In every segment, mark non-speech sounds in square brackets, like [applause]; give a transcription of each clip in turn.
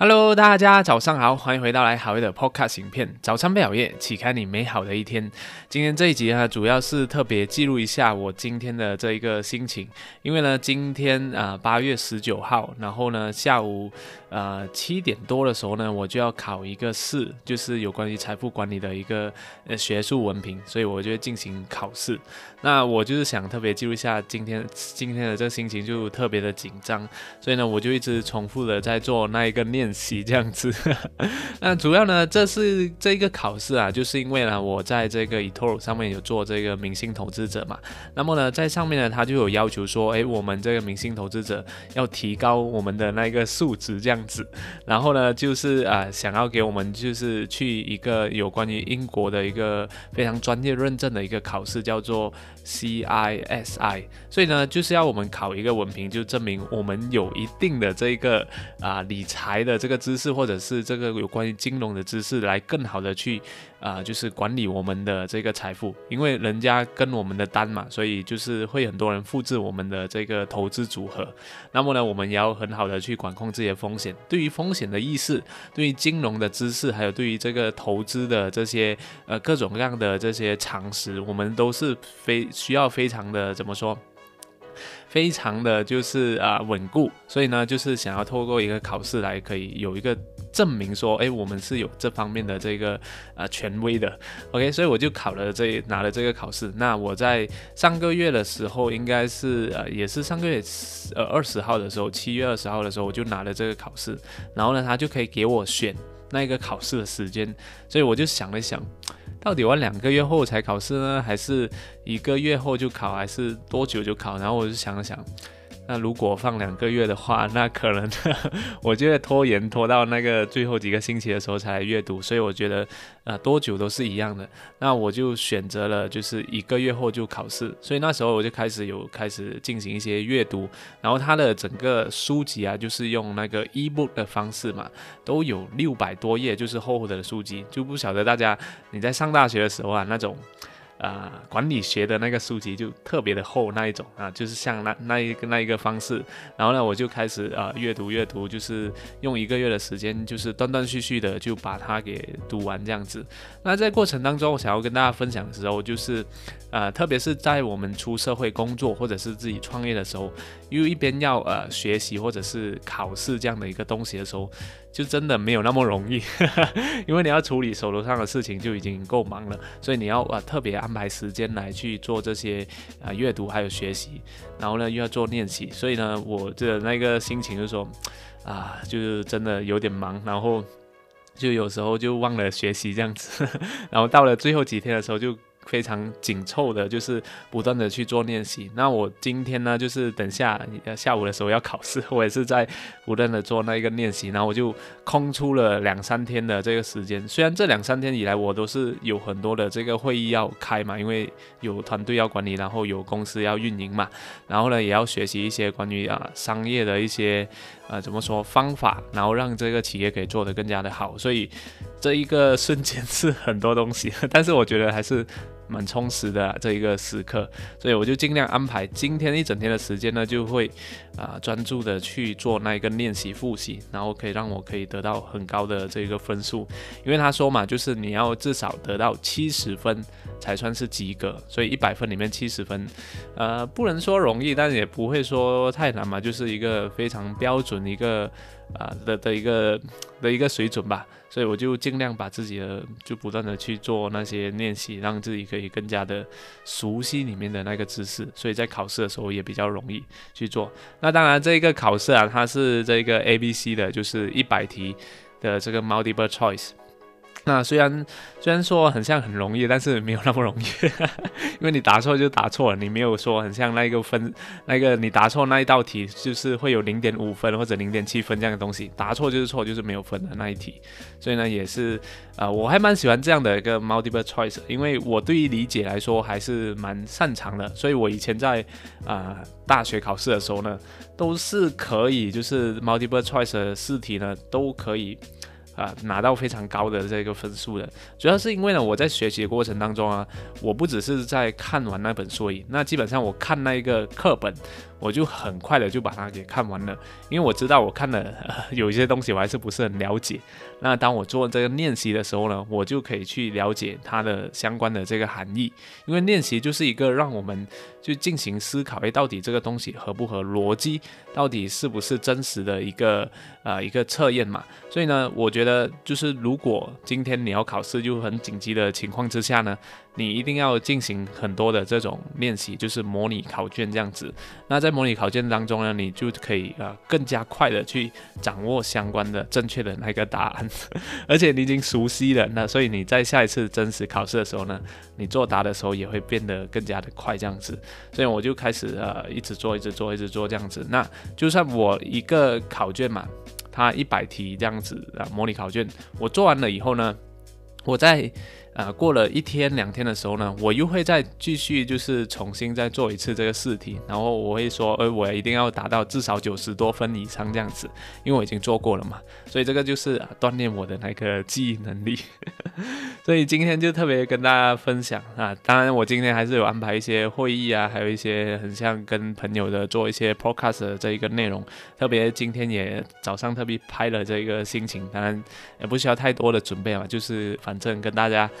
Hello，大家早上好，欢迎回到来好夜的 Podcast 影片。早餐不熬夜，启开你美好的一天。今天这一集呢，主要是特别记录一下我今天的这一个心情，因为呢，今天啊八月十九号，然后呢下午呃七点多的时候呢，我就要考一个试，就是有关于财富管理的一个呃学术文凭，所以我就进行考试。那我就是想特别记录一下今天今天的这个心情，就特别的紧张，所以呢，我就一直重复的在做那一个念练习这样子。[laughs] 那主要呢，这是这一个考试啊，就是因为呢，我在这个 eToro 上面有做这个明星投资者嘛。那么呢，在上面呢，他就有要求说，诶，我们这个明星投资者要提高我们的那个素质这样子。然后呢，就是啊，想要给我们就是去一个有关于英国的一个非常专业认证的一个考试，叫做。CISI，所以呢，就是要我们考一个文凭，就证明我们有一定的这个啊理财的这个知识，或者是这个有关于金融的知识，来更好的去啊，就是管理我们的这个财富。因为人家跟我们的单嘛，所以就是会很多人复制我们的这个投资组合。那么呢，我们也要很好的去管控这些风险。对于风险的意识，对于金融的知识，还有对于这个投资的这些呃各种各样的这些常识，我们都是非。需要非常的怎么说？非常的就是啊稳固，所以呢，就是想要透过一个考试来可以有一个证明，说哎，我们是有这方面的这个啊权威的。OK，所以我就考了这拿了这个考试。那我在上个月的时候，应该是呃也是上个月呃二十号的时候，七月二十号的时候，我就拿了这个考试。然后呢，他就可以给我选那个考试的时间，所以我就想了想。到底我两个月后才考试呢，还是一个月后就考，还是多久就考？然后我就想了想。那如果放两个月的话，那可能 [laughs] 我就会拖延拖到那个最后几个星期的时候才阅读，所以我觉得呃多久都是一样的。那我就选择了就是一个月后就考试，所以那时候我就开始有开始进行一些阅读，然后它的整个书籍啊就是用那个 ebook 的方式嘛，都有六百多页，就是厚厚的书籍，就不晓得大家你在上大学的时候啊那种。啊，管理学的那个书籍就特别的厚那一种啊，就是像那那一个那一个方式，然后呢，我就开始啊阅读阅读，就是用一个月的时间，就是断断续续的就把它给读完这样子。那在过程当中，我想要跟大家分享的时候，就是呃，特别是在我们出社会工作或者是自己创业的时候，又一边要呃学习或者是考试这样的一个东西的时候。就真的没有那么容易，[laughs] 因为你要处理手头上的事情就已经够忙了，所以你要啊特别安安排时间来去做这些啊阅读还有学习，然后呢又要做练习，所以呢我的那个心情就是说啊就是真的有点忙，然后就有时候就忘了学习这样子，[laughs] 然后到了最后几天的时候就。非常紧凑的，就是不断的去做练习。那我今天呢，就是等下下午的时候要考试，我也是在不断的做那一个练习。然后我就空出了两三天的这个时间。虽然这两三天以来，我都是有很多的这个会议要开嘛，因为有团队要管理，然后有公司要运营嘛，然后呢也要学习一些关于啊商业的一些啊怎么说方法，然后让这个企业可以做得更加的好。所以这一个瞬间 [laughs] 是很多东西，但是我觉得还是。蛮充实的这一个时刻，所以我就尽量安排今天一整天的时间呢，就会啊专注的去做那一个练习复习，然后可以让我可以得到很高的这个分数。因为他说嘛，就是你要至少得到七十分才算是及格，所以一百分里面七十分，呃，不能说容易，但也不会说太难嘛，就是一个非常标准一个啊的的一个的一个水准吧。所以我就尽量把自己的就不断的去做那些练习，让自己可以更加的熟悉里面的那个知识，所以在考试的时候也比较容易去做。那当然，这个考试啊，它是这个 A、B、C 的，就是一百题的这个 multiple choice。那虽然虽然说很像很容易，但是没有那么容易，[laughs] 因为你答错就答错了，你没有说很像那个分那个你答错那一道题就是会有零点五分或者零点七分这样的东西，答错就是错，就是没有分的那一题。所以呢，也是啊，我还蛮喜欢这样的一个 multiple choice，因为我对于理解来说还是蛮擅长的，所以我以前在啊大学考试的时候呢，都是可以就是 multiple choice 的试题呢都可以。啊拿到非常高的这个分数的。主要是因为呢，我在学习的过程当中啊，我不只是在看完那本书而已，那基本上我看那一个课本。我就很快的就把它给看完了，因为我知道我看了 [laughs] 有一些东西我还是不是很了解。那当我做这个练习的时候呢，我就可以去了解它的相关的这个含义。因为练习就是一个让我们去进行思考，诶，到底这个东西合不合逻辑，到底是不是真实的一个呃一个测验嘛。所以呢，我觉得就是如果今天你要考试就很紧急的情况之下呢。你一定要进行很多的这种练习，就是模拟考卷这样子。那在模拟考卷当中呢，你就可以呃更加快的去掌握相关的正确的那个答案，[laughs] 而且你已经熟悉了，那所以你在下一次真实考试的时候呢，你作答的时候也会变得更加的快这样子。所以我就开始呃一直做，一直做，一直做这样子。那就算我一个考卷嘛，它一百题这样子啊，模拟考卷我做完了以后呢，我在。啊，过了一天两天的时候呢，我又会再继续，就是重新再做一次这个试题，然后我会说，呃，我一定要达到至少九十多分以上这样子，因为我已经做过了嘛，所以这个就是锻炼我的那个记忆能力。[laughs] 所以今天就特别跟大家分享啊，当然我今天还是有安排一些会议啊，还有一些很像跟朋友的做一些 podcast 的这一个内容，特别今天也早上特别拍了这个心情，当然也不需要太多的准备嘛，就是反正跟大家。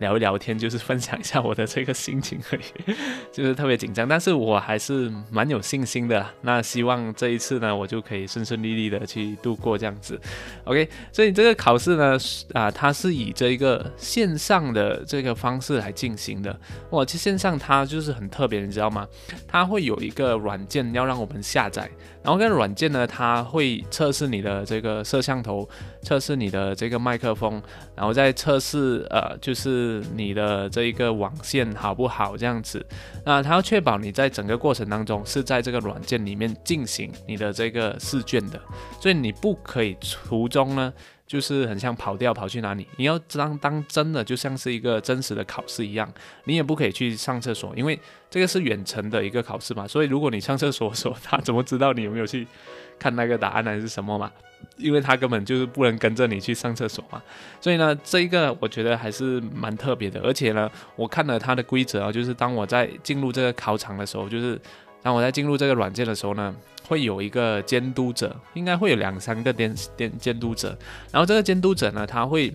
聊一聊天，就是分享一下我的这个心情而已，[laughs] 就是特别紧张，但是我还是蛮有信心的。那希望这一次呢，我就可以顺顺利利的去度过这样子。OK，所以这个考试呢，啊，它是以这一个线上的这个方式来进行的。哇，其实线上它就是很特别，你知道吗？它会有一个软件要让我们下载。然后跟软件呢，它会测试你的这个摄像头，测试你的这个麦克风，然后再测试呃，就是你的这一个网线好不好这样子。那它要确保你在整个过程当中是在这个软件里面进行你的这个试卷的，所以你不可以途中呢。就是很像跑掉跑去哪里？你要当当真的，就像是一个真实的考试一样，你也不可以去上厕所，因为这个是远程的一个考试嘛。所以如果你上厕所，说他怎么知道你有没有去看那个答案还是什么嘛？因为他根本就是不能跟着你去上厕所嘛。所以呢，这一个我觉得还是蛮特别的。而且呢，我看了它的规则啊，就是当我在进入这个考场的时候，就是当我在进入这个软件的时候呢。会有一个监督者，应该会有两三个监监监督者，然后这个监督者呢，他会。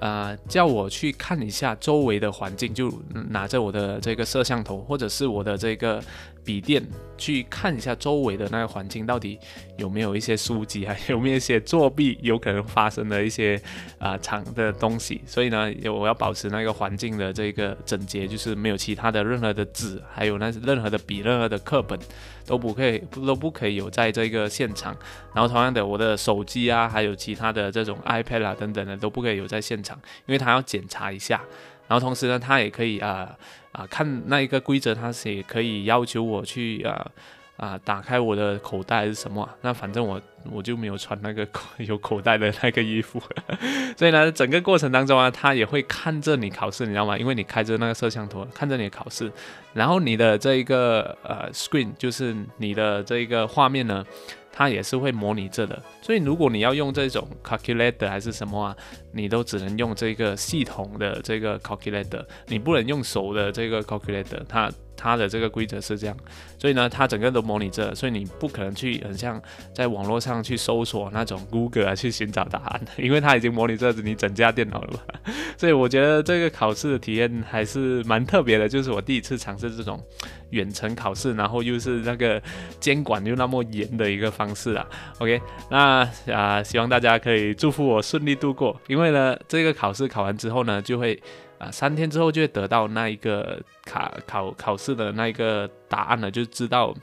呃，叫我去看一下周围的环境，就拿着我的这个摄像头，或者是我的这个笔电，去看一下周围的那个环境到底有没有一些书籍，还有没有一些作弊有可能发生的一些啊场的东西。所以呢，我要保持那个环境的这个整洁，就是没有其他的任何的纸，还有那任何的笔、任何的课本都不可以都不可以有在这个现场。然后同样的，我的手机啊，还有其他的这种 iPad 啊等等的都不可以有在现场。因为他要检查一下，然后同时呢，他也可以啊啊看那一个规则，他是也可以要求我去啊啊打开我的口袋还是什么，那反正我我就没有穿那个 [laughs] 有口袋的那个衣服，[laughs] 所以呢，整个过程当中啊，他也会看着你考试，你知道吗？因为你开着那个摄像头看着你考试，然后你的这一个呃 screen 就是你的这一个画面呢。它也是会模拟这的，所以如果你要用这种 calculator 还是什么啊，你都只能用这个系统的这个 calculator，你不能用手的这个 calculator，它。它的这个规则是这样，所以呢，它整个都模拟着，所以你不可能去很像在网络上去搜索那种 Google 啊去寻找答案，[laughs] 因为它已经模拟着你整架电脑了。[laughs] 所以我觉得这个考试的体验还是蛮特别的，就是我第一次尝试这种远程考试，然后又是那个监管又那么严的一个方式啊。OK，那啊，希望大家可以祝福我顺利度过，因为呢，这个考试考完之后呢，就会。啊，三天之后就会得到那一个考考考试的那一个答案了，就知道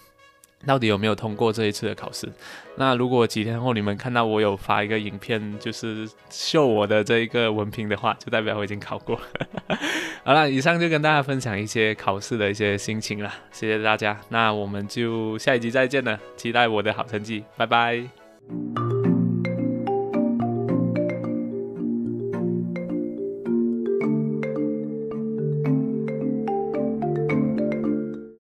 到底有没有通过这一次的考试。那如果几天后你们看到我有发一个影片，就是秀我的这一个文凭的话，就代表我已经考过。[laughs] 好了，以上就跟大家分享一些考试的一些心情了，谢谢大家。那我们就下一集再见了，期待我的好成绩，拜拜。